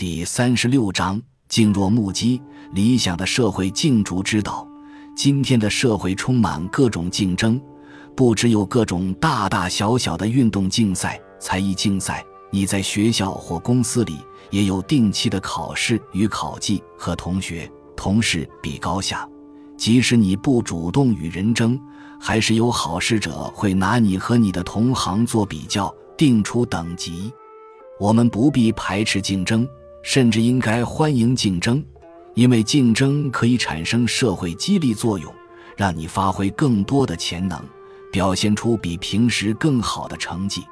第三十六章：静若木鸡，理想的社会竞逐之道。今天的社会充满各种竞争，不只有各种大大小小的运动竞赛、才艺竞赛。你在学校或公司里也有定期的考试与考绩，和同学、同事比高下。即使你不主动与人争，还是有好事者会拿你和你的同行做比较，定出等级。我们不必排斥竞争，甚至应该欢迎竞争。因为竞争可以产生社会激励作用，让你发挥更多的潜能，表现出比平时更好的成绩。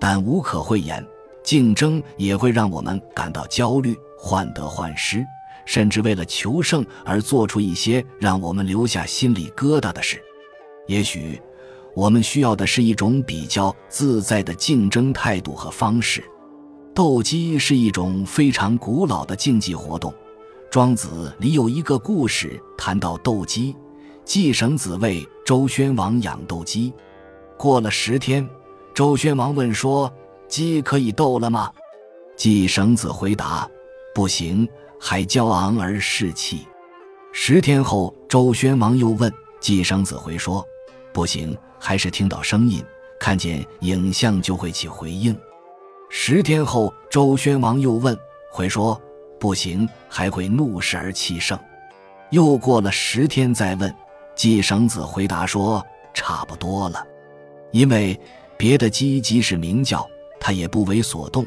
但无可讳言，竞争也会让我们感到焦虑、患得患失，甚至为了求胜而做出一些让我们留下心里疙瘩的事。也许，我们需要的是一种比较自在的竞争态度和方式。斗鸡是一种非常古老的竞技活动。庄子里有一个故事，谈到斗鸡。季绳子为周宣王养斗鸡，过了十天，周宣王问说：“鸡可以斗了吗？”季绳子回答：“不行，还骄昂而士气。”十天后，周宣王又问季绳子回说：“不行，还是听到声音、看见影像就会起回应。”十天后，周宣王又问回说。不行，还会怒视而气盛。又过了十天再问，季绳子回答说：“差不多了。”因为别的鸡即使鸣叫，它也不为所动，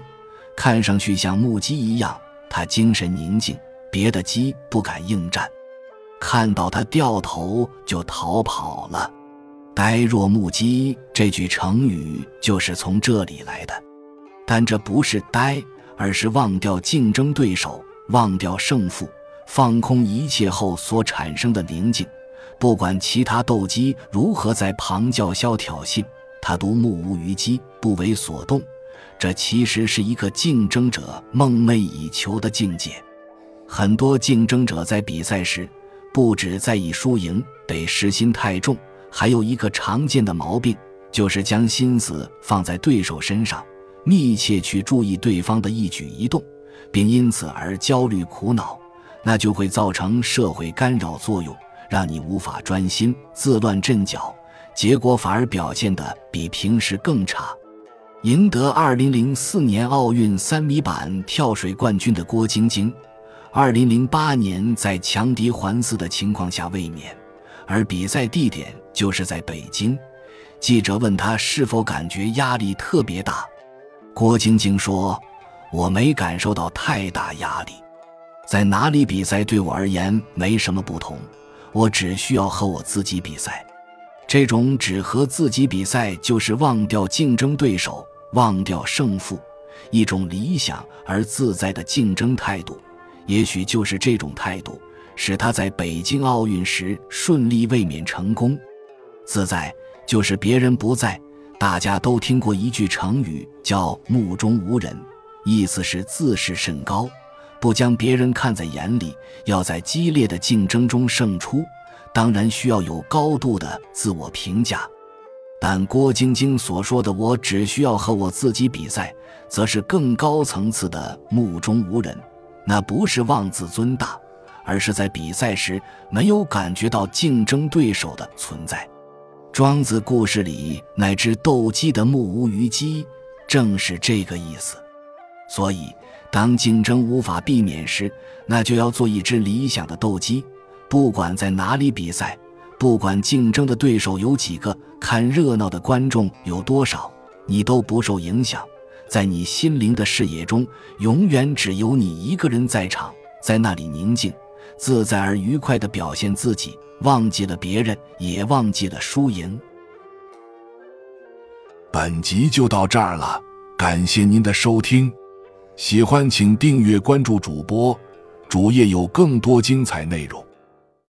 看上去像木鸡一样，它精神宁静，别的鸡不敢应战，看到它掉头就逃跑了。呆若木鸡这句成语就是从这里来的，但这不是呆。而是忘掉竞争对手，忘掉胜负，放空一切后所产生的宁静。不管其他斗鸡如何在旁叫嚣挑衅，他独目无余鸡，不为所动。这其实是一个竞争者梦寐以求的境界。很多竞争者在比赛时，不止在意输赢，得失心太重，还有一个常见的毛病，就是将心思放在对手身上。密切去注意对方的一举一动，并因此而焦虑苦恼，那就会造成社会干扰作用，让你无法专心，自乱阵脚，结果反而表现得比平时更差。赢得2004年奥运三米板跳水冠军的郭晶晶，2008年在强敌环伺的情况下卫冕，而比赛地点就是在北京。记者问他是否感觉压力特别大。郭晶晶说：“我没感受到太大压力，在哪里比赛对我而言没什么不同，我只需要和我自己比赛。这种只和自己比赛，就是忘掉竞争对手，忘掉胜负，一种理想而自在的竞争态度。也许就是这种态度，使他在北京奥运时顺利卫冕成功。自在就是别人不在。”大家都听过一句成语，叫“目中无人”，意思是自视甚高，不将别人看在眼里，要在激烈的竞争中胜出。当然需要有高度的自我评价。但郭晶晶所说的“我只需要和我自己比赛”，则是更高层次的“目中无人”。那不是妄自尊大，而是在比赛时没有感觉到竞争对手的存在。庄子故事里那只斗鸡的目无于鸡，正是这个意思。所以，当竞争无法避免时，那就要做一只理想的斗鸡。不管在哪里比赛，不管竞争的对手有几个，看热闹的观众有多少，你都不受影响。在你心灵的视野中，永远只有你一个人在场，在那里宁静、自在而愉快地表现自己。忘记了别人，也忘记了输赢。本集就到这儿了，感谢您的收听，喜欢请订阅关注主播，主页有更多精彩内容。